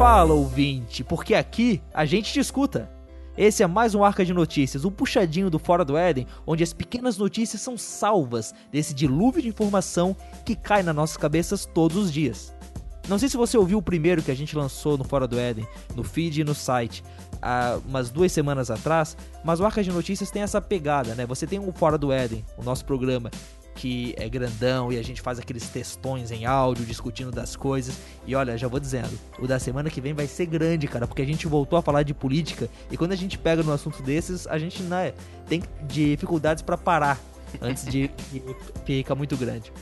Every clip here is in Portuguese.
Fala, ouvinte, porque aqui a gente te escuta. Esse é mais um Arca de Notícias, um puxadinho do Fora do Éden, onde as pequenas notícias são salvas desse dilúvio de informação que cai nas nossas cabeças todos os dias. Não sei se você ouviu o primeiro que a gente lançou no Fora do Éden, no feed e no site, há umas duas semanas atrás, mas o Arca de Notícias tem essa pegada, né? Você tem o Fora do Éden, o nosso programa, que é grandão e a gente faz aqueles textões em áudio discutindo das coisas. E olha, já vou dizendo, o da semana que vem vai ser grande, cara, porque a gente voltou a falar de política e quando a gente pega no assunto desses, a gente né, tem dificuldades para parar antes de que fica muito grande.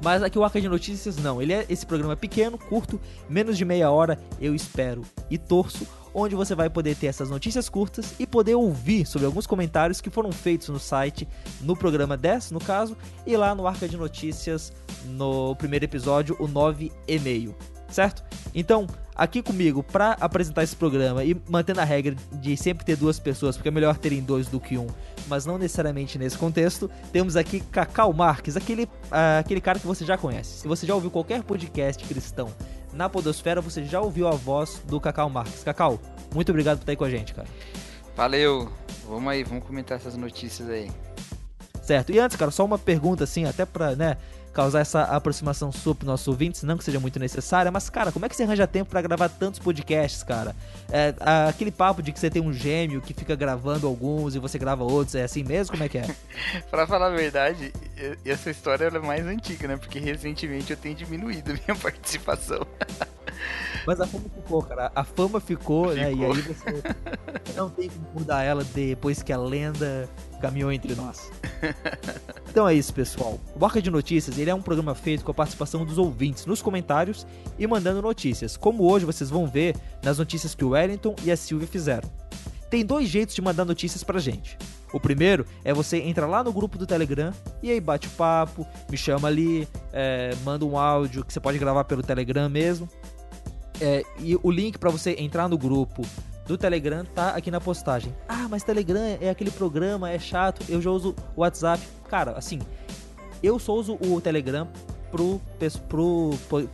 Mas aqui o Arca de Notícias não, ele é esse programa pequeno, curto, menos de meia hora, eu espero e torço onde você vai poder ter essas notícias curtas e poder ouvir sobre alguns comentários que foram feitos no site, no programa 10, no caso, e lá no Arca de Notícias, no primeiro episódio, o 9 e meio, certo? Então, aqui comigo para apresentar esse programa e mantendo a regra de sempre ter duas pessoas, porque é melhor terem dois do que um, mas não necessariamente nesse contexto, temos aqui Cacau Marques, aquele, uh, aquele cara que você já conhece. Se você já ouviu qualquer podcast cristão na Podosfera, você já ouviu a voz do Cacau Marques. Cacau, muito obrigado por estar aí com a gente, cara. Valeu. Vamos aí, vamos comentar essas notícias aí. Certo. E antes, cara, só uma pergunta assim, até pra, né, causar essa aproximação sua pro nosso ouvinte, não que seja muito necessária, mas, cara, como é que você arranja tempo para gravar tantos podcasts, cara? É, aquele papo de que você tem um gêmeo que fica gravando alguns e você grava outros, é assim mesmo? Como é que é? pra falar a verdade, essa história é mais antiga, né? Porque recentemente eu tenho diminuído a minha participação. Mas a fama ficou, cara. A fama ficou, ficou. né? E aí você não tem como mudar ela depois que a lenda caminhou entre nós. Então é isso, pessoal. O Barca de Notícias ele é um programa feito com a participação dos ouvintes nos comentários e mandando notícias, como hoje vocês vão ver nas notícias que o Wellington e a Silvia fizeram. Tem dois jeitos de mandar notícias pra gente. O primeiro é você entrar lá no grupo do Telegram e aí bate o papo, me chama ali, é, manda um áudio que você pode gravar pelo Telegram mesmo. É, e o link para você entrar no grupo do Telegram tá aqui na postagem. Ah, mas Telegram é aquele programa, é chato, eu já uso o WhatsApp. Cara, assim, eu só uso o Telegram pro, pro,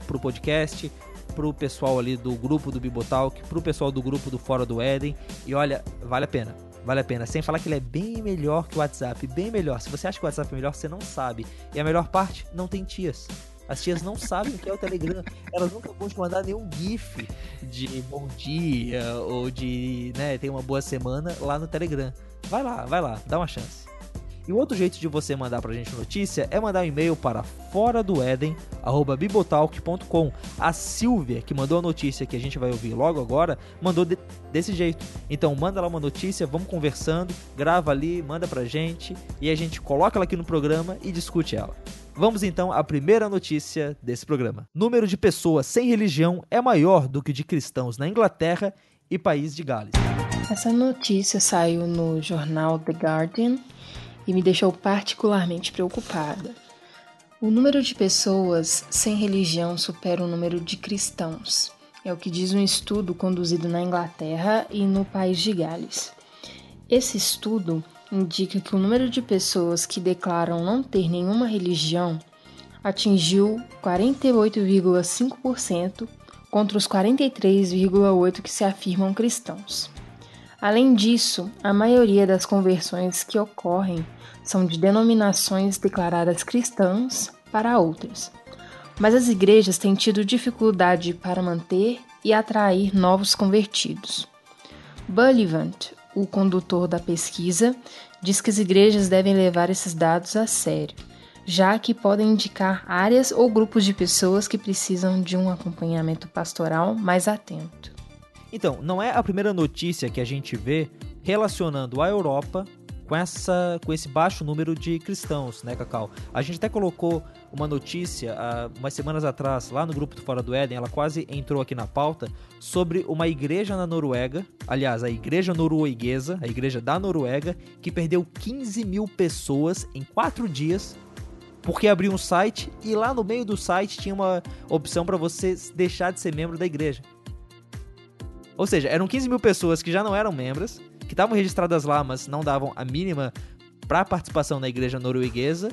pro podcast, pro pessoal ali do grupo do Bibotalk, pro pessoal do grupo do Fora do Éden. E olha, vale a pena. Vale a pena. Sem falar que ele é bem melhor que o WhatsApp. Bem melhor. Se você acha que o WhatsApp é melhor, você não sabe. E a melhor parte, não tem tias. As tias não sabem o que é o Telegram. Elas nunca vão te mandar nenhum GIF de bom dia ou de, né, ter uma boa semana lá no Telegram. Vai lá, vai lá, dá uma chance. E o outro jeito de você mandar pra gente notícia é mandar um e-mail para fora do bibotalk.com. A Silvia, que mandou a notícia que a gente vai ouvir logo agora, mandou de, desse jeito. Então manda lá uma notícia, vamos conversando, grava ali, manda pra gente e a gente coloca ela aqui no programa e discute ela. Vamos então à primeira notícia desse programa. Número de pessoas sem religião é maior do que de cristãos na Inglaterra e país de Gales. Essa notícia saiu no jornal The Guardian e me deixou particularmente preocupada. O número de pessoas sem religião supera o número de cristãos. É o que diz um estudo conduzido na Inglaterra e no país de Gales. Esse estudo indica que o número de pessoas que declaram não ter nenhuma religião atingiu 48,5% contra os 43,8% que se afirmam cristãos. Além disso, a maioria das conversões que ocorrem são de denominações declaradas cristãs para outras. Mas as igrejas têm tido dificuldade para manter e atrair novos convertidos. Bullivant, o condutor da pesquisa, diz que as igrejas devem levar esses dados a sério, já que podem indicar áreas ou grupos de pessoas que precisam de um acompanhamento pastoral mais atento. Então, não é a primeira notícia que a gente vê relacionando a Europa com, essa, com esse baixo número de cristãos, né, Cacau? A gente até colocou uma notícia há umas semanas atrás, lá no grupo do Fora do Éden, ela quase entrou aqui na pauta, sobre uma igreja na Noruega, aliás, a igreja norueguesa, a igreja da Noruega, que perdeu 15 mil pessoas em quatro dias porque abriu um site e lá no meio do site tinha uma opção para você deixar de ser membro da igreja. Ou seja, eram 15 mil pessoas que já não eram membros, que estavam registradas lá, mas não davam a mínima para participação na igreja norueguesa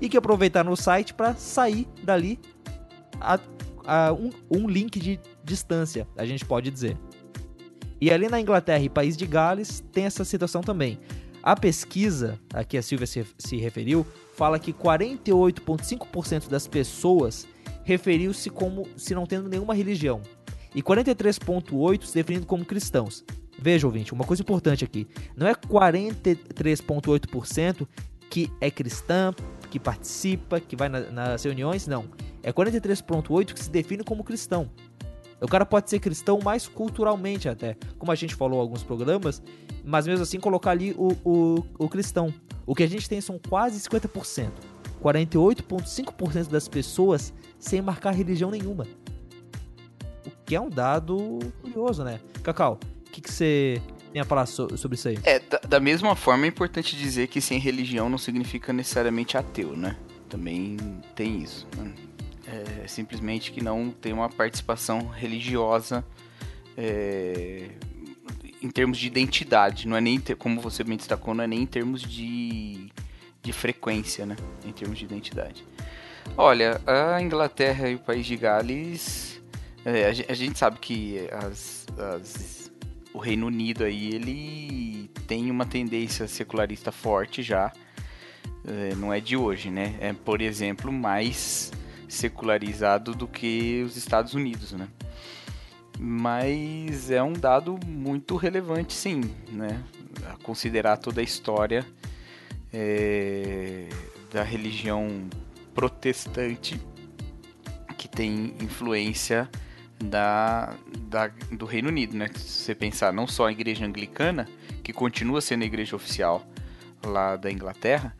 e que aproveitaram o site para sair dali a, uh, um, um link de distância, a gente pode dizer. E ali na Inglaterra e País de Gales tem essa situação também. A pesquisa, a que a Silvia se, se referiu, fala que 48,5% das pessoas referiu-se como se não tendo nenhuma religião e 43,8% se definindo como cristãos. Veja, ouvinte, uma coisa importante aqui: não é 43,8% que é cristã, que participa, que vai na, nas reuniões, não. É 43,8% que se define como cristão. O cara pode ser cristão mais culturalmente até, como a gente falou em alguns programas, mas mesmo assim colocar ali o, o, o cristão. O que a gente tem são quase 50%. 48,5% das pessoas sem marcar religião nenhuma. O que é um dado curioso, né? Cacau, o que, você tem a falar so sobre isso aí? É, da, da, mesma forma é importante dizer que sem religião não significa necessariamente ateu, né? Também tem isso. Né? É, simplesmente que não tem uma participação religiosa é, em termos de identidade, não é nem como você me destacou, não é nem em termos de, de frequência, né? Em termos de identidade. Olha, a Inglaterra e o país de Gales, é, a, gente sabe que as, as, o Reino Unido aí ele tem uma tendência secularista forte já, é, não é de hoje, né? É, por exemplo, mais secularizado do que os Estados Unidos, né? Mas é um dado muito relevante, sim, né? A considerar toda a história é, da religião protestante que tem influência da, da, do Reino Unido, né? Se você pensar não só a igreja anglicana, que continua sendo a igreja oficial lá da Inglaterra,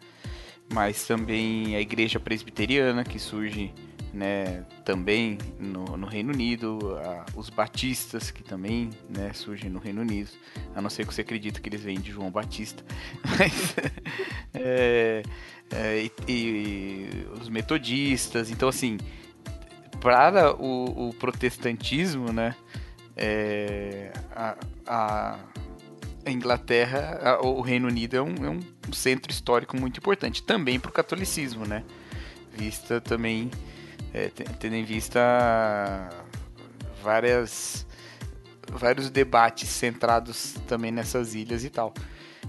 mas também a igreja presbiteriana que surge né, também no, no Reino Unido, a, os batistas que também né, surgem no Reino Unido, a não ser que você acredita que eles vêm de João Batista, mas, é, é, e, e, os metodistas, então assim, para o, o protestantismo, né, é, a, a Inglaterra, a, o Reino Unido é um, é um, centro histórico muito importante, também para o catolicismo, né? Vista também, é, tendo em vista várias, vários debates centrados também nessas ilhas e tal.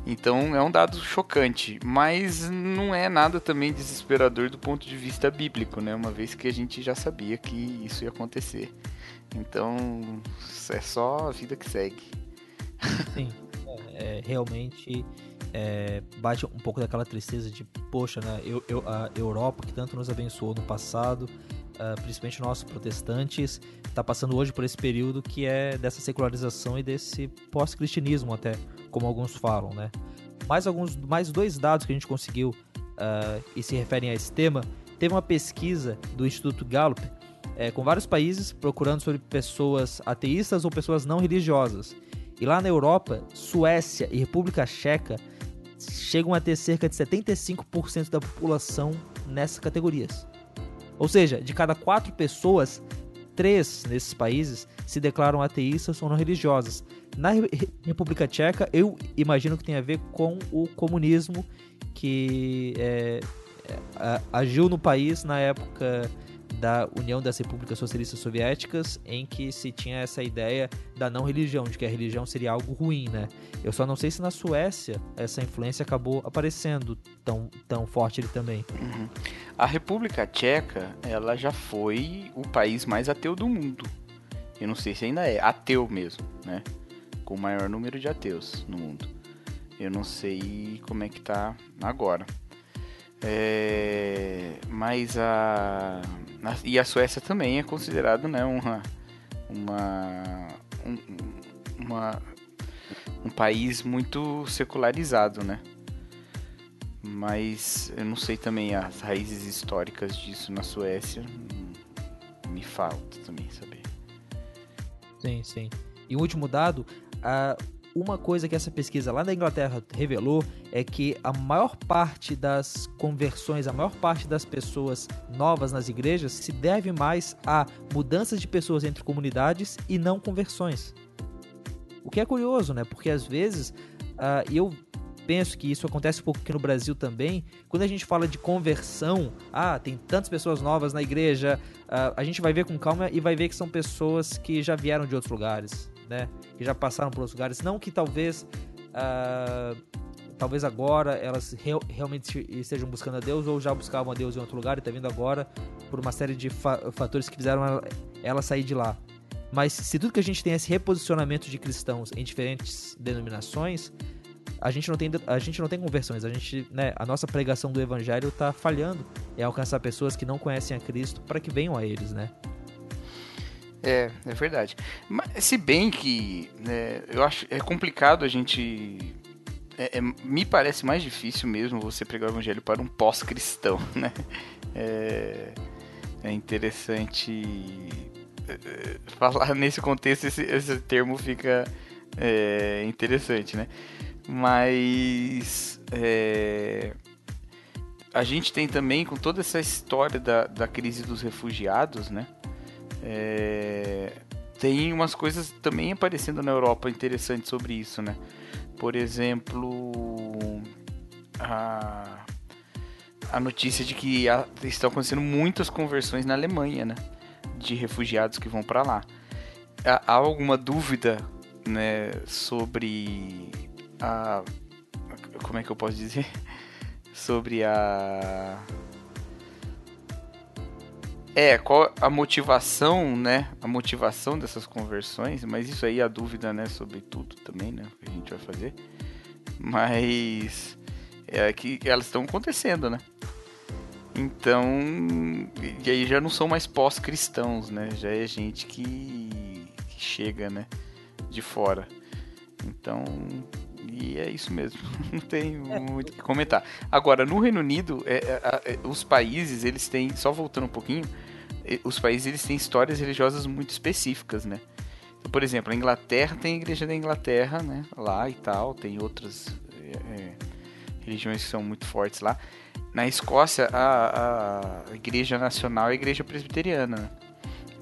Então é um dado chocante, mas não é nada também desesperador do ponto de vista bíblico, né? Uma vez que a gente já sabia que isso ia acontecer. Então é só a vida que segue. Sim é, realmente é, bate um pouco daquela tristeza de, poxa, né, eu, eu, a Europa que tanto nos abençoou no passado, uh, principalmente nós protestantes, está passando hoje por esse período que é dessa secularização e desse pós-cristianismo até, como alguns falam, né? Mais alguns, mais dois dados que a gente conseguiu uh, e se referem a esse tema. Teve uma pesquisa do Instituto Gallup é, com vários países procurando sobre pessoas ateístas ou pessoas não religiosas. E lá na Europa, Suécia e República Checa chegam a ter cerca de 75% da população nessas categorias. Ou seja, de cada quatro pessoas, três nesses países se declaram ateístas ou não religiosas. Na República Tcheca, eu imagino que tem a ver com o comunismo que é, é, agiu no país na época da União das Repúblicas Socialistas Soviéticas, em que se tinha essa ideia da não religião, de que a religião seria algo ruim, né? Eu só não sei se na Suécia essa influência acabou aparecendo tão, tão forte ele também. Uhum. A República Tcheca, ela já foi o país mais ateu do mundo. Eu não sei se ainda é ateu mesmo, né? Com o maior número de ateus no mundo. Eu não sei como é que tá agora. É, mas a, a, e a Suécia também é considerado né, uma, uma, um, uma, um país muito secularizado, né? Mas eu não sei também as raízes históricas disso na Suécia. Me falta também saber. Sim, sim. E o último dado, a, uma coisa que essa pesquisa lá na Inglaterra revelou é que a maior parte das conversões, a maior parte das pessoas novas nas igrejas se deve mais a mudanças de pessoas entre comunidades e não conversões. O que é curioso, né? Porque às vezes uh, eu penso que isso acontece um pouco aqui no Brasil também. Quando a gente fala de conversão, ah, tem tantas pessoas novas na igreja, uh, a gente vai ver com calma e vai ver que são pessoas que já vieram de outros lugares, né? Que já passaram por outros lugares. Não que talvez. Uh, talvez agora elas real, realmente estejam buscando a Deus ou já buscavam a Deus em outro lugar e está vindo agora por uma série de fa fatores que fizeram ela, ela sair de lá. Mas se tudo que a gente tem é esse reposicionamento de cristãos em diferentes denominações, a gente não tem, a gente não tem conversões. A, gente, né, a nossa pregação do evangelho está falhando. É alcançar pessoas que não conhecem a Cristo para que venham a eles, né? É, é verdade. Mas, se bem que né, eu acho é complicado a gente. É, é, me parece mais difícil mesmo você pregar o evangelho para um pós-cristão, né? É, é interessante falar nesse contexto, esse, esse termo fica é, interessante, né? Mas é, a gente tem também, com toda essa história da, da crise dos refugiados, né? É, tem umas coisas também aparecendo na Europa interessantes sobre isso, né? Por exemplo, a, a notícia de que estão acontecendo muitas conversões na Alemanha, né? de refugiados que vão para lá. Há alguma dúvida, né, sobre a como é que eu posso dizer? Sobre a é, qual a motivação, né? A motivação dessas conversões, mas isso aí é a dúvida, né, sobre tudo também, né, que a gente vai fazer. Mas é que elas estão acontecendo, né? Então, e aí já não são mais pós-cristãos, né? Já é gente que, que, chega, né? De fora. Então, e é isso mesmo. Não tem muito o que comentar. Agora, no Reino Unido, é, é, é, os países, eles têm, só voltando um pouquinho, os países eles têm histórias religiosas muito específicas, né? Então, por exemplo, a Inglaterra tem a Igreja da Inglaterra, né? Lá e tal, tem outras é, religiões que são muito fortes lá. Na Escócia, a, a Igreja Nacional é a Igreja Presbiteriana, né?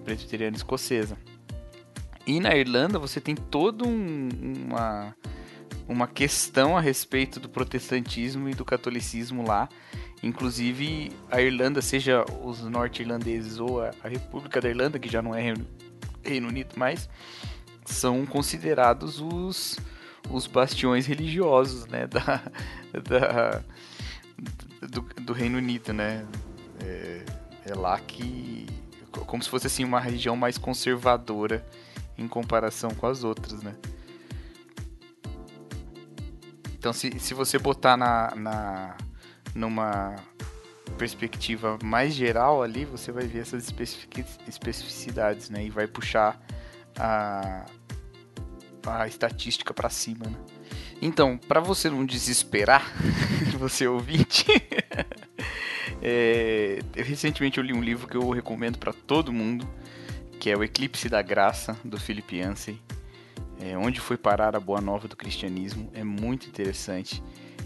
Presbiteriana Escocesa. E na Irlanda você tem toda um, uma, uma questão a respeito do protestantismo e do catolicismo lá. Inclusive, a Irlanda, seja os norte-irlandeses ou a, República da Irlanda, que já não é Reino, Reino Unido mais, são considerados os, os bastiões religiosos né, da, da, do, do Reino Unido, né? É, é, lá que. Como se fosse assim uma região mais conservadora em comparação com as outras, né? Então, se, se você botar na, na, numa perspectiva mais geral ali, você vai ver essas especificidades, né? E vai puxar a, a estatística para cima, né? Então, para você não desesperar, você ouvinte, é, eu, recentemente eu li um livro que eu recomendo para todo mundo, que é O Eclipse da Graça, do Philip Yancey. É, onde foi parar a boa nova do cristianismo. É muito interessante.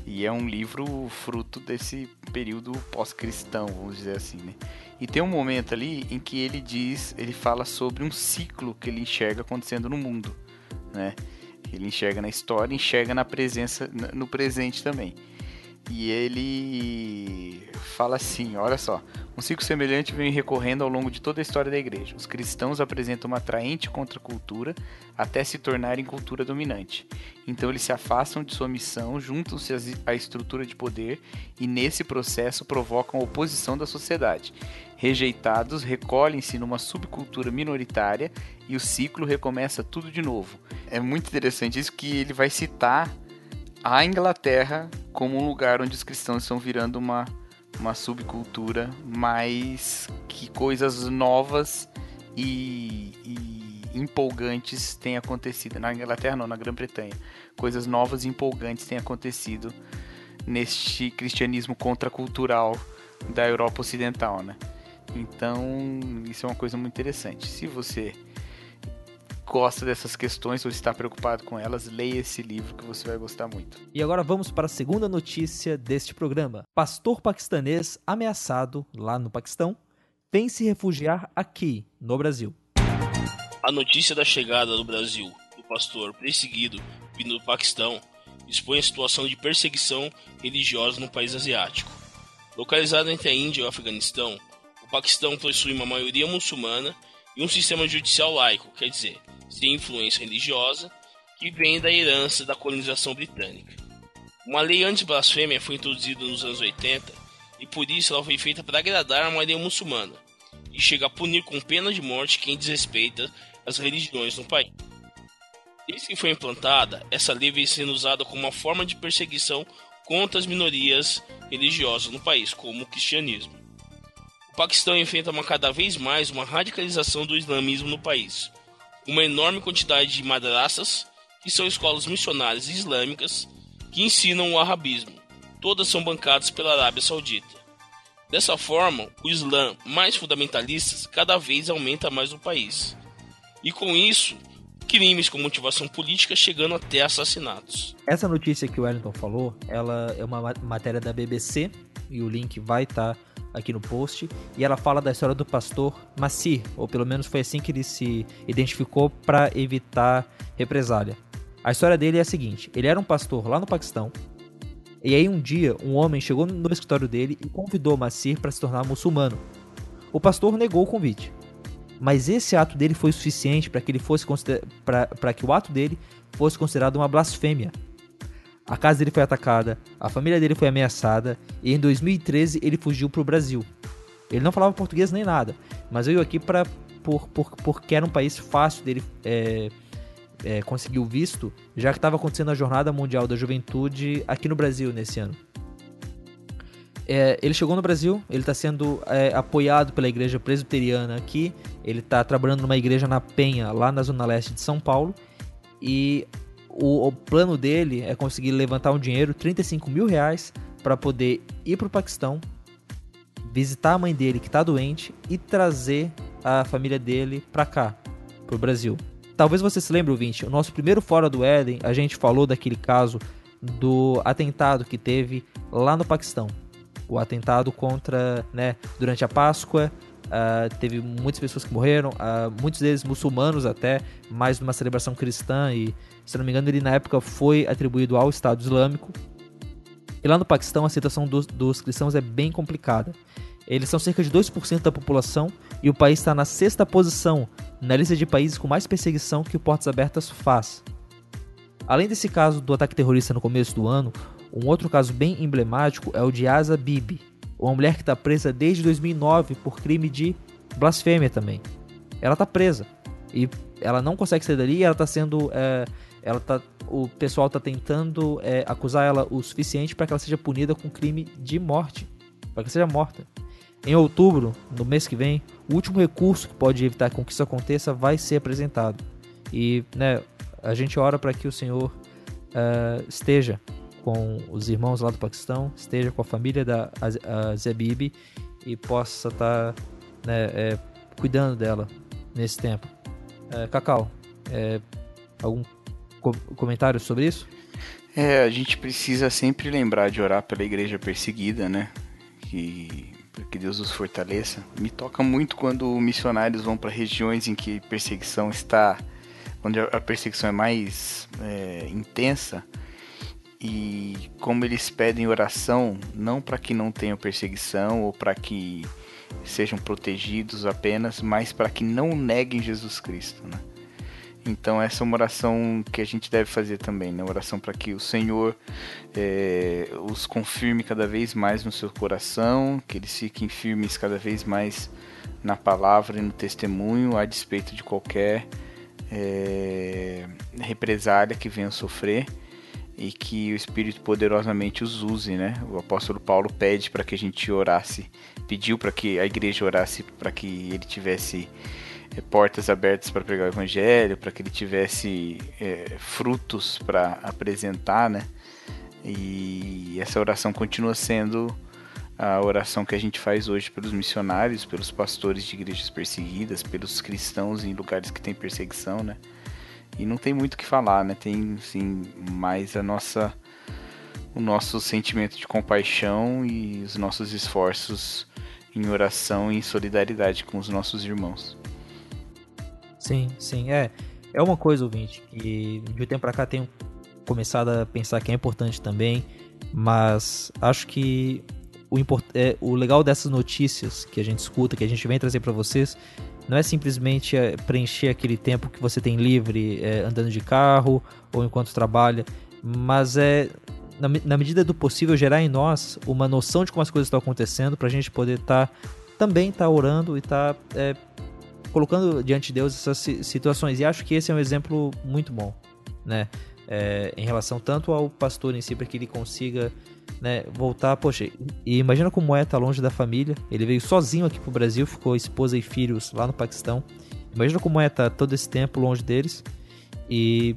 E é um livro fruto desse período pós-cristão, vamos dizer assim, né? E tem um momento ali em que ele diz, ele fala sobre um ciclo que ele enxerga acontecendo no mundo, né? Ele enxerga na história, enxerga na presença, no presente também. E ele fala assim: olha só, um ciclo semelhante vem recorrendo ao longo de toda a história da igreja. Os cristãos apresentam uma atraente contracultura até se tornarem cultura dominante. Então eles se afastam de sua missão, juntam-se à estrutura de poder e nesse processo provocam a oposição da sociedade. Rejeitados, recolhem-se numa subcultura minoritária e o ciclo recomeça tudo de novo. É muito interessante isso que ele vai citar a Inglaterra como um lugar onde os cristãos estão virando uma, uma subcultura, mas que coisas novas e, e empolgantes têm acontecido. Na Inglaterra não, na Grã-Bretanha. Coisas novas e empolgantes têm acontecido neste cristianismo contracultural da Europa Ocidental, né? Então, isso é uma coisa muito interessante. Se você gosta dessas questões ou está preocupado com elas, leia esse livro que você vai gostar muito. E agora vamos para a segunda notícia deste programa. Pastor paquistanês ameaçado lá no Paquistão vem se refugiar aqui, no Brasil. A notícia da chegada do Brasil do pastor perseguido vindo do Paquistão expõe a situação de perseguição religiosa no país asiático. Localizado entre a Índia e o Afeganistão, o Paquistão possui uma maioria muçulmana e um sistema judicial laico, quer dizer, sem influência religiosa, que vem da herança da colonização britânica. Uma lei anti-blasfêmia foi introduzida nos anos 80 e por isso ela foi feita para agradar a maioria muçulmana e chega a punir com pena de morte quem desrespeita as religiões no país. Desde que foi implantada, essa lei vem sendo usada como uma forma de perseguição contra as minorias religiosas no país, como o cristianismo. O Paquistão enfrenta uma, cada vez mais uma radicalização do islamismo no país. Uma enorme quantidade de madraças, que são escolas missionárias islâmicas, que ensinam o arabismo. Todas são bancadas pela Arábia Saudita. Dessa forma, o Islã mais fundamentalista cada vez aumenta mais no país. E com isso, crimes com motivação política chegando até assassinatos. Essa notícia que o Wellington falou, ela é uma matéria da BBC e o link vai estar tá aqui no post. E ela fala da história do pastor Massi, ou pelo menos foi assim que ele se identificou para evitar represália. A história dele é a seguinte: ele era um pastor lá no Paquistão. E aí um dia um homem chegou no escritório dele e convidou Massir para se tornar muçulmano. O pastor negou o convite mas esse ato dele foi suficiente para que ele fosse para que o ato dele fosse considerado uma blasfêmia. A casa dele foi atacada, a família dele foi ameaçada e em 2013 ele fugiu para o Brasil. Ele não falava português nem nada, mas veio aqui para por, por, porque era um país fácil dele é, é, conseguir o visto, já que estava acontecendo a Jornada Mundial da Juventude aqui no Brasil nesse ano. É, ele chegou no Brasil, ele está sendo é, apoiado pela igreja presbiteriana aqui, ele está trabalhando numa igreja na Penha, lá na zona leste de São Paulo, e o, o plano dele é conseguir levantar um dinheiro, 35 mil reais, para poder ir para o Paquistão, visitar a mãe dele que está doente e trazer a família dele para cá, para o Brasil. Talvez você se lembre, ouvinte, o nosso primeiro Fora do Éden, a gente falou daquele caso do atentado que teve lá no Paquistão o atentado contra, né, durante a Páscoa. Uh, teve muitas pessoas que morreram, uh, muitos deles muçulmanos até, mais numa celebração cristã e, se não me engano, ele na época foi atribuído ao Estado Islâmico. E lá no Paquistão a situação dos, dos cristãos é bem complicada. Eles são cerca de 2% da população e o país está na sexta posição na lista de países com mais perseguição que o Portas Abertas faz. Além desse caso do ataque terrorista no começo do ano, um outro caso bem emblemático é o de Asa Bibi, uma mulher que está presa desde 2009 por crime de blasfêmia também. Ela está presa e ela não consegue sair dali. Ela está sendo, é, ela tá, o pessoal está tentando é, acusar ela o suficiente para que ela seja punida com crime de morte, para que seja morta. Em outubro, no mês que vem, o último recurso que pode evitar com que isso aconteça vai ser apresentado. E né, a gente ora para que o Senhor uh, esteja com os irmãos lá do Paquistão, esteja com a família da Zebibi e possa estar tá, né, é, cuidando dela nesse tempo. É, Cacau, é, algum co comentário sobre isso? É, a gente precisa sempre lembrar de orar pela igreja perseguida, né? Que, que Deus os fortaleça. Me toca muito quando missionários vão para regiões em que perseguição está, onde a perseguição é mais é, intensa e como eles pedem oração, não para que não tenham perseguição ou para que sejam protegidos apenas, mas para que não neguem Jesus Cristo, né? Então essa é uma oração que a gente deve fazer também, né? Oração para que o Senhor é, os confirme cada vez mais no seu coração, que eles fiquem firmes cada vez mais na palavra e no testemunho, a despeito de qualquer é, represália que venham sofrer e que o Espírito poderosamente os use, né? O apóstolo Paulo pede para que a gente orasse, pediu para que a igreja orasse para que ele tivesse é, portas abertas para pregar o evangelho, para que ele tivesse é, frutos para apresentar, né? E essa oração continua sendo a oração que a gente faz hoje pelos missionários, pelos pastores de igrejas perseguidas, pelos cristãos em lugares que tem perseguição, né? E não tem muito o que falar, né? Tem, sim, mais a nossa o nosso sentimento de compaixão e os nossos esforços em oração e em solidariedade com os nossos irmãos. Sim, sim, é. É uma coisa, ouvinte, que de um tempo pra cá tem começado a pensar que é importante também, mas acho que o, import, é, o legal dessas notícias que a gente escuta, que a gente vem trazer para vocês, não é simplesmente é, preencher aquele tempo que você tem livre é, andando de carro ou enquanto trabalha, mas é na, na, medida do possível gerar em nós uma noção de como as coisas estão acontecendo para a gente poder estar tá, também estar tá orando e estar tá, é, colocando diante de Deus essas situações. E acho que esse é um exemplo muito bom, né? É, em relação tanto ao pastor em si para que ele consiga né, voltar, poxa, e imagina como é estar tá longe da família. Ele veio sozinho aqui pro Brasil, ficou esposa e filhos lá no Paquistão. Imagina como é estar tá todo esse tempo longe deles. E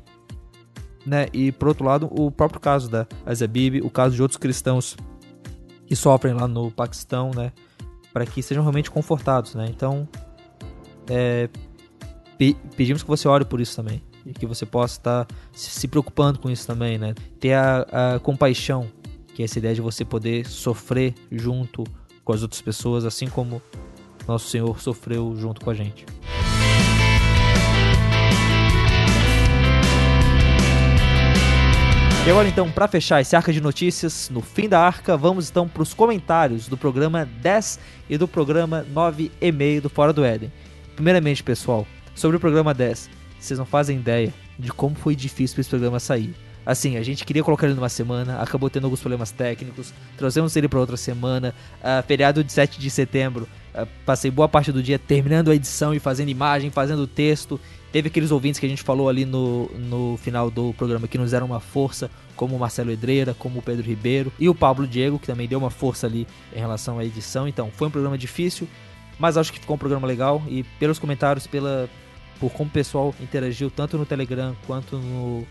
né, e por outro lado, o próprio caso da Azabib, o caso de outros cristãos que sofrem lá no Paquistão, né, para que sejam realmente confortados, né? Então, é, pe pedimos que você ore por isso também e que você possa estar tá se preocupando com isso também, né? Ter a, a compaixão que é essa ideia de você poder sofrer junto com as outras pessoas, assim como nosso Senhor sofreu junto com a gente. E agora então, para fechar esse arca de notícias, no fim da arca, vamos então para os comentários do programa 10 e do programa 9 e meio do Fora do Éden. Primeiramente, pessoal, sobre o programa 10, vocês não fazem ideia de como foi difícil para esse programa sair. Assim, a gente queria colocar ele numa semana, acabou tendo alguns problemas técnicos, trouxemos ele para outra semana. Uh, feriado de 7 de setembro, uh, passei boa parte do dia terminando a edição e fazendo imagem, fazendo texto. Teve aqueles ouvintes que a gente falou ali no, no final do programa que nos deram uma força, como o Marcelo Edreira, como o Pedro Ribeiro e o Pablo Diego, que também deu uma força ali em relação à edição. Então, foi um programa difícil, mas acho que ficou um programa legal e pelos comentários, pela por como o pessoal interagiu tanto no Telegram quanto no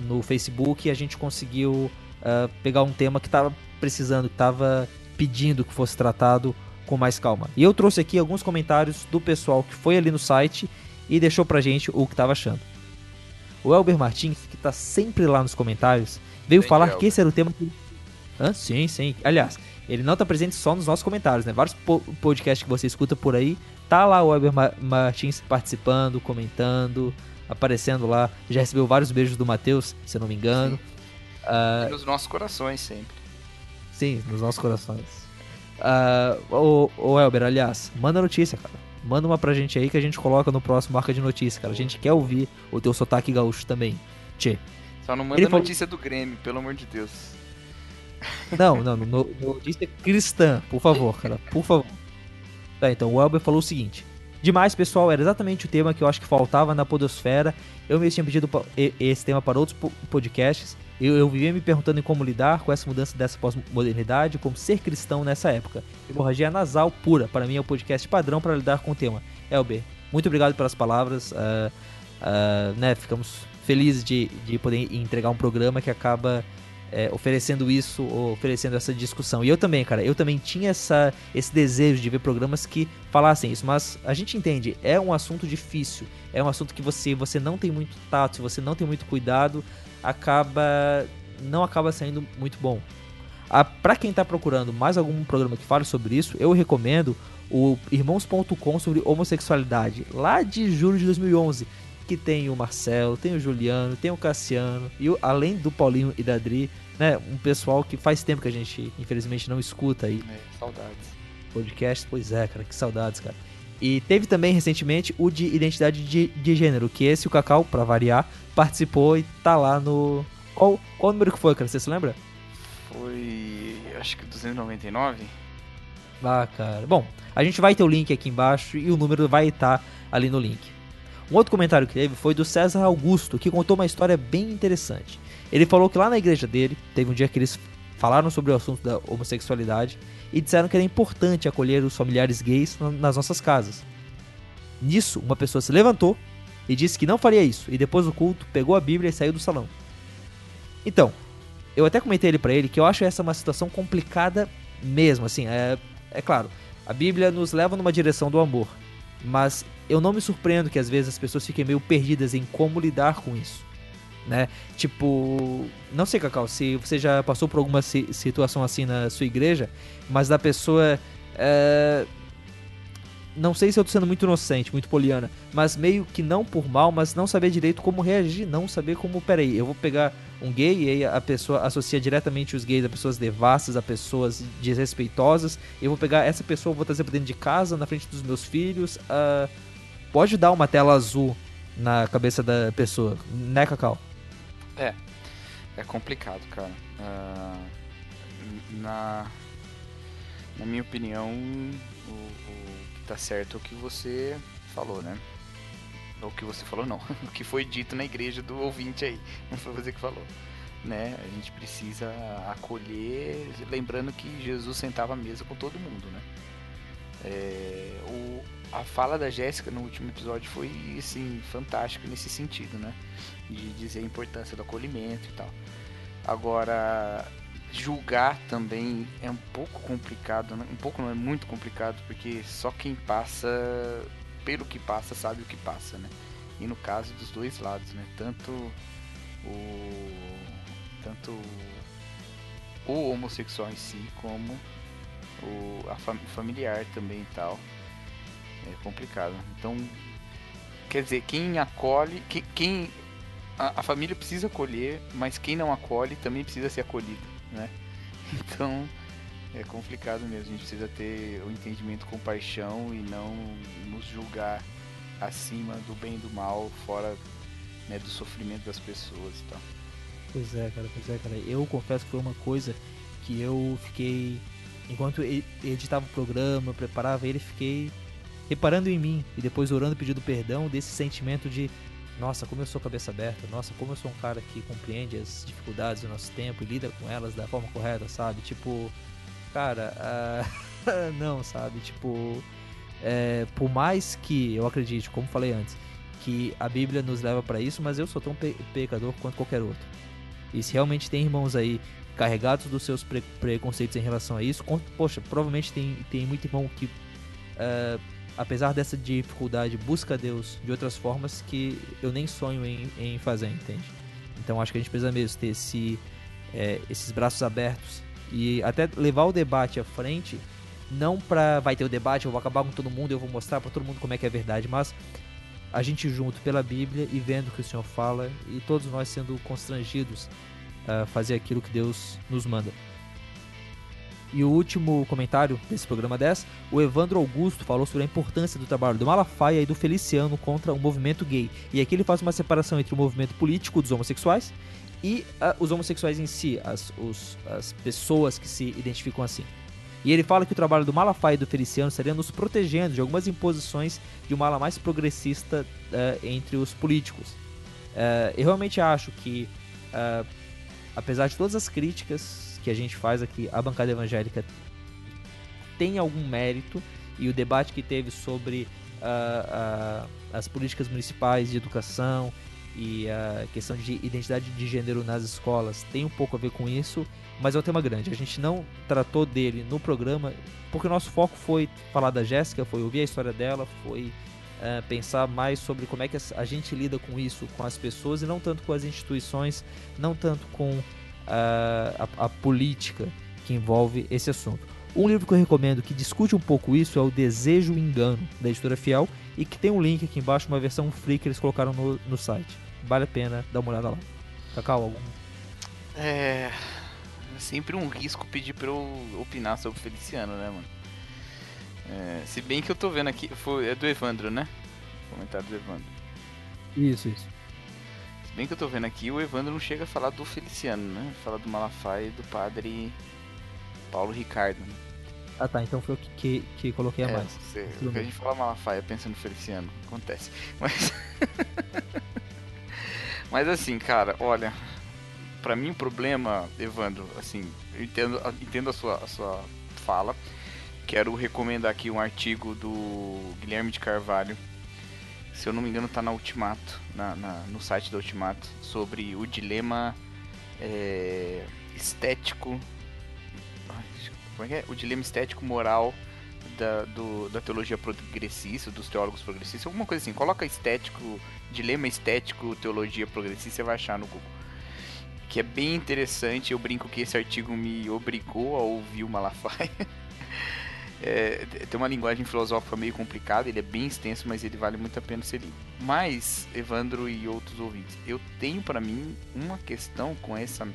no Facebook e a gente conseguiu uh, pegar um tema que estava precisando, que estava pedindo que fosse tratado com mais calma. E eu trouxe aqui alguns comentários do pessoal que foi ali no site e deixou pra gente o que estava achando. O Elber Martins, que está sempre lá nos comentários, veio Bem falar que esse era o tema que. Sim, sim. Aliás, ele não está presente só nos nossos comentários, né? Vários po podcasts que você escuta por aí, tá lá o Elber Martins participando, comentando, aparecendo lá. Já recebeu vários beijos do Matheus, se eu não me engano. Uh, nos nossos corações sempre. Sim, nos nossos corações. Uh, ô, ô Elber, aliás, manda notícia, cara. Manda uma pra gente aí que a gente coloca no próximo marca de notícia, cara. A gente quer ouvir o teu sotaque gaúcho também. Tchê. Só não manda Ele notícia falou... do Grêmio, pelo amor de Deus. Não, não, no, notícia cristã, por favor, cara, por favor. Tá, então o Elber falou o seguinte: Demais, pessoal, era exatamente o tema que eu acho que faltava na Podosfera. Eu mesmo tinha pedido esse tema para outros podcasts. Eu, eu vivia me perguntando em como lidar com essa mudança dessa pós-modernidade, como ser cristão nessa época. Hemorragia nasal pura, para mim é o podcast padrão para lidar com o tema. Elber, muito obrigado pelas palavras. Uh, uh, né, ficamos felizes de, de poder entregar um programa que acaba é, oferecendo isso, oferecendo essa discussão. E eu também, cara, eu também tinha essa, esse desejo de ver programas que falassem isso, mas a gente entende, é um assunto difícil, é um assunto que você, você não tem muito tato, você não tem muito cuidado, acaba não acaba saindo muito bom. Ah, para quem tá procurando mais algum programa que fale sobre isso, eu recomendo o irmãos.com sobre homossexualidade, lá de julho de 2011, que tem o Marcelo, tem o Juliano, tem o Cassiano, e o, além do Paulinho e da Adri, né, um pessoal que faz tempo que a gente, infelizmente, não escuta aí. É, saudades. Podcast, pois é, cara, que saudades, cara. E teve também recentemente o de identidade de, de gênero, que esse o Cacau, para variar, participou e tá lá no. Qual, qual número que foi, cara? Você se lembra? Foi. acho que 299. Ah, cara. Bom, a gente vai ter o link aqui embaixo e o número vai estar tá ali no link. Um outro comentário que teve foi do César Augusto, que contou uma história bem interessante. Ele falou que lá na igreja dele, teve um dia que eles falaram sobre o assunto da homossexualidade e disseram que era importante acolher os familiares gays nas nossas casas. Nisso, uma pessoa se levantou e disse que não faria isso, e depois do culto pegou a Bíblia e saiu do salão. Então, eu até comentei ele para ele que eu acho essa uma situação complicada mesmo, assim, é, é claro, a Bíblia nos leva numa direção do amor, mas eu não me surpreendo que às vezes as pessoas fiquem meio perdidas em como lidar com isso né? Tipo, não sei, Cacau, se você já passou por alguma situação assim na sua igreja, mas da pessoa é, não sei se eu tô sendo muito inocente, muito poliana, mas meio que não por mal, mas não saber direito como reagir, não saber como, peraí, eu vou pegar um gay e aí a pessoa associa diretamente os gays a pessoas devassas, a pessoas desrespeitosas, eu vou pegar essa pessoa, vou trazer pra dentro de casa, na frente dos meus filhos, uh, pode dar uma tela azul na cabeça da pessoa, né, Cacau? É, é complicado, cara. Uh, na, na minha opinião, o, o tá certo o que você falou, né? O que você falou não, o que foi dito na igreja do ouvinte aí, não foi você que falou. Né? A gente precisa acolher, lembrando que Jesus sentava à mesa com todo mundo, né? É, o, a fala da Jéssica no último episódio foi, assim, fantástica nesse sentido, né? De dizer a importância do acolhimento e tal. Agora, julgar também é um pouco complicado, né? um pouco não é muito complicado, porque só quem passa pelo que passa sabe o que passa, né? E no caso dos dois lados, né? Tanto o tanto o homossexual em si como o a fam familiar também e tal. É complicado. Então, quer dizer, quem acolhe, quem, quem a, a família precisa acolher, mas quem não acolhe também precisa ser acolhido né? Então é complicado mesmo. A gente precisa ter o entendimento com paixão e não nos julgar acima do bem e do mal, fora né, do sofrimento das pessoas e tal. Pois é, cara, pois é, cara. Eu confesso que foi uma coisa que eu fiquei. Enquanto editava o programa, preparava ele, fiquei reparando em mim e depois orando pedindo perdão desse sentimento de nossa, como eu sou cabeça aberta, nossa, como eu sou um cara que compreende as dificuldades do nosso tempo e lida com elas da forma correta, sabe? Tipo, cara, uh, não, sabe? Tipo, é, por mais que eu acredite, como falei antes, que a Bíblia nos leva para isso, mas eu sou tão pe pecador quanto qualquer outro. E se realmente tem irmãos aí carregados dos seus pre preconceitos em relação a isso, poxa, provavelmente tem, tem muito irmão que uh, apesar dessa dificuldade, busca Deus de outras formas que eu nem sonho em, em fazer, entende? Então acho que a gente precisa mesmo ter esse, é, esses braços abertos e até levar o debate à frente, não para vai ter o debate, eu vou acabar com todo mundo, eu vou mostrar para todo mundo como é que é verdade, mas a gente junto pela Bíblia e vendo o que o Senhor fala e todos nós sendo constrangidos a fazer aquilo que Deus nos manda. E o último comentário desse programa 10, o Evandro Augusto falou sobre a importância do trabalho do Malafaia e do Feliciano contra o movimento gay. E aqui ele faz uma separação entre o movimento político dos homossexuais e uh, os homossexuais em si, as, os, as pessoas que se identificam assim. E ele fala que o trabalho do Malafaia e do Feliciano seria nos protegendo de algumas imposições de uma ala mais progressista uh, entre os políticos. Uh, eu realmente acho que, apesar de todas as críticas que a gente faz aqui, a bancada evangélica tem algum mérito e o debate que teve sobre uh, uh, as políticas municipais de educação e a questão de identidade de gênero nas escolas tem um pouco a ver com isso, mas é um tema grande. A gente não tratou dele no programa porque o nosso foco foi falar da Jéssica, foi ouvir a história dela, foi uh, pensar mais sobre como é que a gente lida com isso, com as pessoas e não tanto com as instituições, não tanto com a, a, a política que envolve esse assunto. Um livro que eu recomendo que discute um pouco isso é o Desejo e Engano, da editora Fiel, e que tem um link aqui embaixo, uma versão free que eles colocaram no, no site. Vale a pena dar uma olhada lá. Cacau, algum? É. Sempre um risco pedir pra eu opinar sobre o Feliciano, né, mano? É, se bem que eu tô vendo aqui. Foi, é do Evandro, né? Comentário do Evandro. Isso, isso bem que eu tô vendo aqui, o Evandro não chega a falar do Feliciano, né? Fala do Malafaia e do padre Paulo Ricardo. Né? Ah tá, então foi o que, que, que coloquei a é, mais. Você, a gente fala Malafaia pensa no Feliciano, acontece. Mas. Mas assim, cara, olha. Pra mim o problema, Evandro, assim, eu entendo, entendo a, sua, a sua fala. Quero recomendar aqui um artigo do Guilherme de Carvalho, se eu não me engano, tá na Ultimato, na, na no site da Ultimato, sobre o dilema é, estético. Como é que é? O dilema estético moral da, do, da teologia progressista, dos teólogos progressistas, alguma coisa assim. Coloca estético, dilema estético, teologia progressista, você vai achar no Google. Que é bem interessante. Eu brinco que esse artigo me obrigou a ouvir o Malafaia. É, tem uma linguagem filosófica meio complicada, ele é bem extenso, mas ele vale muito a pena ser lido. Mas, Evandro e outros ouvintes, eu tenho para mim uma questão com essa,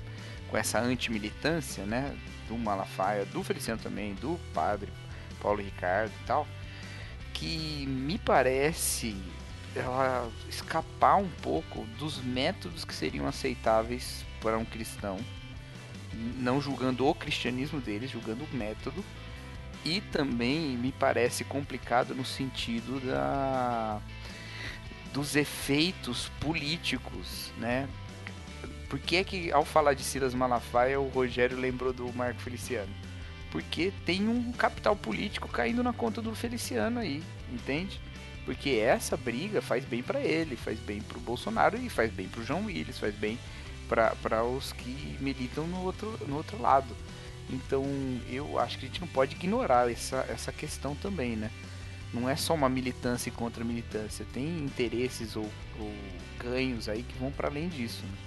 com essa antimilitância, né? Do Malafaia, do Feliciano também, do padre Paulo Ricardo e tal, que me parece ela escapar um pouco dos métodos que seriam aceitáveis para um cristão, não julgando o cristianismo deles, julgando o método, e também me parece complicado no sentido da dos efeitos políticos, né? Por que é que ao falar de Silas Malafaia o Rogério lembrou do Marco Feliciano? Porque tem um capital político caindo na conta do Feliciano aí, entende? Porque essa briga faz bem para ele, faz bem pro Bolsonaro e faz bem pro João Willis, faz bem para os que militam no outro, no outro lado. Então eu acho que a gente não pode ignorar essa, essa questão também, né? Não é só uma militância contra militância, tem interesses ou, ou ganhos aí que vão para além disso. Né?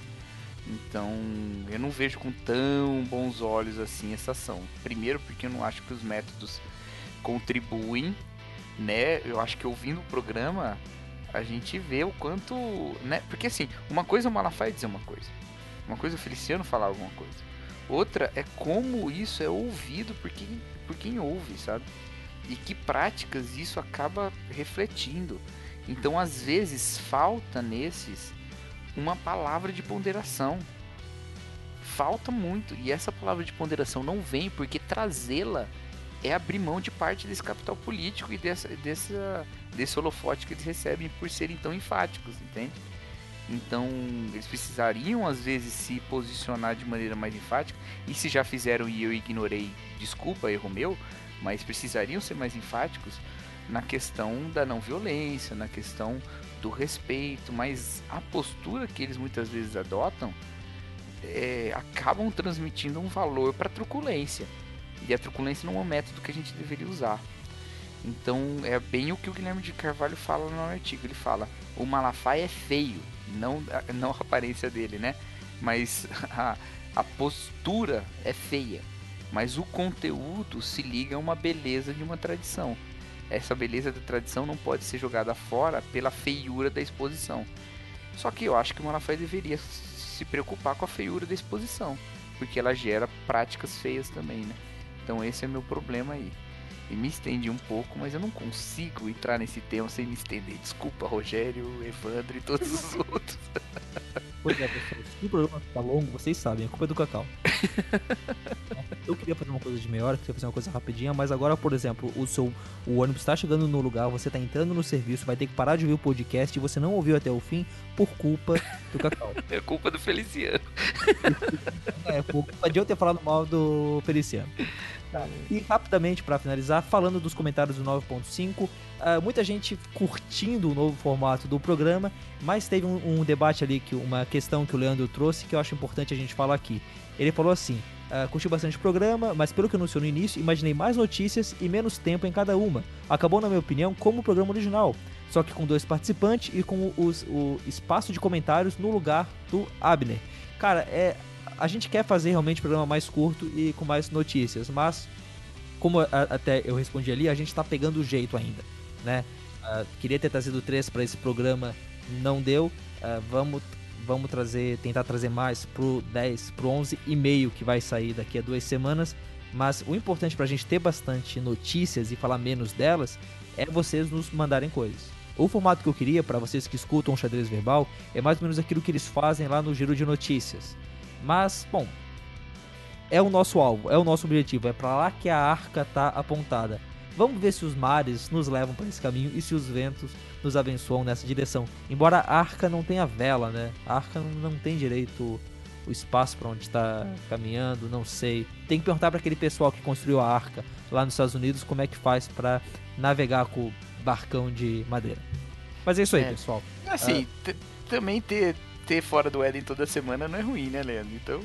Então eu não vejo com tão bons olhos assim essa ação. Primeiro porque eu não acho que os métodos contribuem né? Eu acho que ouvindo o programa a gente vê o quanto, né? Porque assim, uma coisa o Malafaia dizer uma coisa, uma coisa o Feliciano falar alguma coisa, outra é como isso é ouvido por quem, por quem ouve, sabe? E que práticas isso acaba refletindo. Então, às vezes, falta nesses uma palavra de ponderação. Falta muito. E essa palavra de ponderação não vem porque trazê-la é abrir mão de parte desse capital político e dessa, dessa, desse holofote que eles recebem por serem tão enfáticos, entende? Então, eles precisariam às vezes se posicionar de maneira mais enfática, e se já fizeram e eu ignorei, desculpa, erro meu, mas precisariam ser mais enfáticos na questão da não violência, na questão do respeito, mas a postura que eles muitas vezes adotam é, acabam transmitindo um valor para truculência. E a truculência não é um método que a gente deveria usar. Então é bem o que o Guilherme de Carvalho fala no artigo. Ele fala: o Malafaia é feio, não, não a aparência dele, né? Mas a, a postura é feia. Mas o conteúdo se liga a uma beleza de uma tradição. Essa beleza da tradição não pode ser jogada fora pela feiura da exposição. Só que eu acho que o Malafaia deveria se preocupar com a feiura da exposição, porque ela gera práticas feias também, né? Então esse é meu problema aí. E me estendi um pouco, mas eu não consigo entrar nesse tema sem me estender. Desculpa, Rogério, Evandro e todos os outros. Pois é, pessoal, se o programa ficar longo, vocês sabem, a culpa é do Cacau. eu queria fazer uma coisa de meia hora, queria fazer uma coisa rapidinha, mas agora, por exemplo, o seu o ônibus está chegando no lugar, você está entrando no serviço, vai ter que parar de ouvir o podcast e você não ouviu até o fim por culpa do Cacau. É culpa do Feliciano. é, por culpa de eu ter falado mal do Feliciano. E rapidamente, para finalizar, falando dos comentários do 9.5, uh, ah, muita gente curtindo o novo formato do programa, mas teve um, um, debate ali, que uma questão que o Leandro trouxe que eu acho importante a gente falar aqui. Ele falou assim: uh, curti bastante o programa, mas pelo que anunciou no início, imaginei mais notícias e menos tempo em cada uma. Acabou, na minha opinião, como o programa original, só que com dois participantes e com os, o espaço de comentários no lugar do Abner. Cara, é, a gente quer fazer realmente um programa mais curto e com mais notícias, mas como a, até eu respondi ali, a gente tá pegando o jeito ainda, né? Uh, queria ter trazido três para esse programa, não deu. Uh, vamos vamos trazer, tentar trazer mais pro 10, pro 11 e meio que vai sair daqui a duas semanas. Mas o importante para a gente ter bastante notícias e falar menos delas é vocês nos mandarem coisas. O formato que eu queria para vocês que escutam o xadrez verbal é mais ou menos aquilo que eles fazem lá no giro de notícias. Mas, bom, é o nosso alvo, é o nosso objetivo, é para lá que a arca tá apontada. Vamos ver se os mares nos levam para esse caminho e se os ventos nos abençoam nessa direção. Embora a arca não tenha vela, né? A arca não tem direito o espaço para onde está caminhando, não sei. Tem que perguntar para aquele pessoal que construiu a arca lá nos Estados Unidos como é que faz para navegar com o barcão de madeira. Mas é isso aí, é. pessoal. Assim, uh, também ter ter fora do Éden toda semana não é ruim, né, Leandro? Então.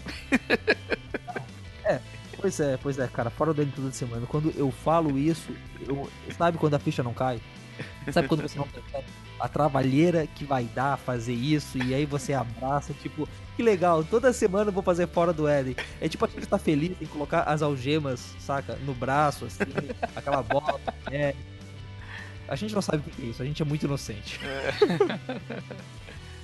é, pois é, pois é, cara, fora do Éden toda semana. Quando eu falo isso, eu, sabe quando a ficha não cai? Sabe quando você não percebe a trabalheira que vai dar fazer isso e aí você abraça, tipo, que legal, toda semana eu vou fazer fora do Éden. É tipo a gente tá feliz em colocar as algemas, saca, no braço, assim, aquela bola. É. A gente não sabe o que é isso, a gente é muito inocente.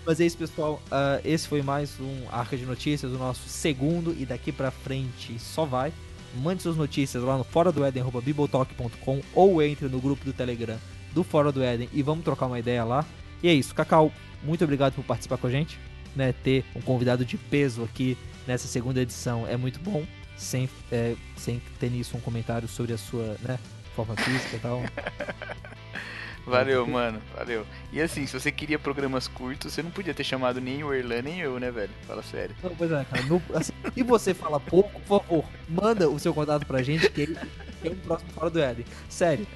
Mas é isso, pessoal. Uh, esse foi mais um Arca de Notícias, o nosso segundo, e daqui pra frente só vai. Mande suas notícias lá no fora do Eden.bibotalk.com ou entre no grupo do Telegram do Fora do Éden e vamos trocar uma ideia lá. E é isso, Cacau, muito obrigado por participar com a gente. Né, ter um convidado de peso aqui nessa segunda edição é muito bom, sem, é, sem ter nisso um comentário sobre a sua né, forma física e tal. Valeu, mano. Valeu. E assim, se você queria programas curtos, você não podia ter chamado nem o Erlan nem eu, né, velho? Fala sério. Não, pois é, cara. No, assim, se você fala pouco, por favor, manda o seu contato pra gente, que ele tem um próximo Fora do Éden. Sério.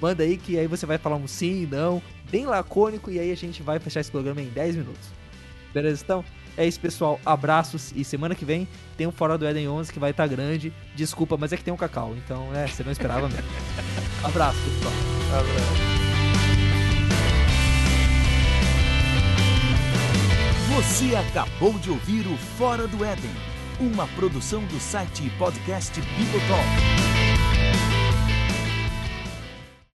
Manda aí que aí você vai falar um sim, não, bem lacônico, e aí a gente vai fechar esse programa em 10 minutos. Beleza, então? É isso, pessoal. Abraços e semana que vem tem um Fora do Eden 11 que vai estar tá grande. Desculpa, mas é que tem um cacau, então, é, você não esperava mesmo. Abraço, pessoal. Abraço. Você acabou de ouvir o Fora do Éden, uma produção do site podcast Bibotalk.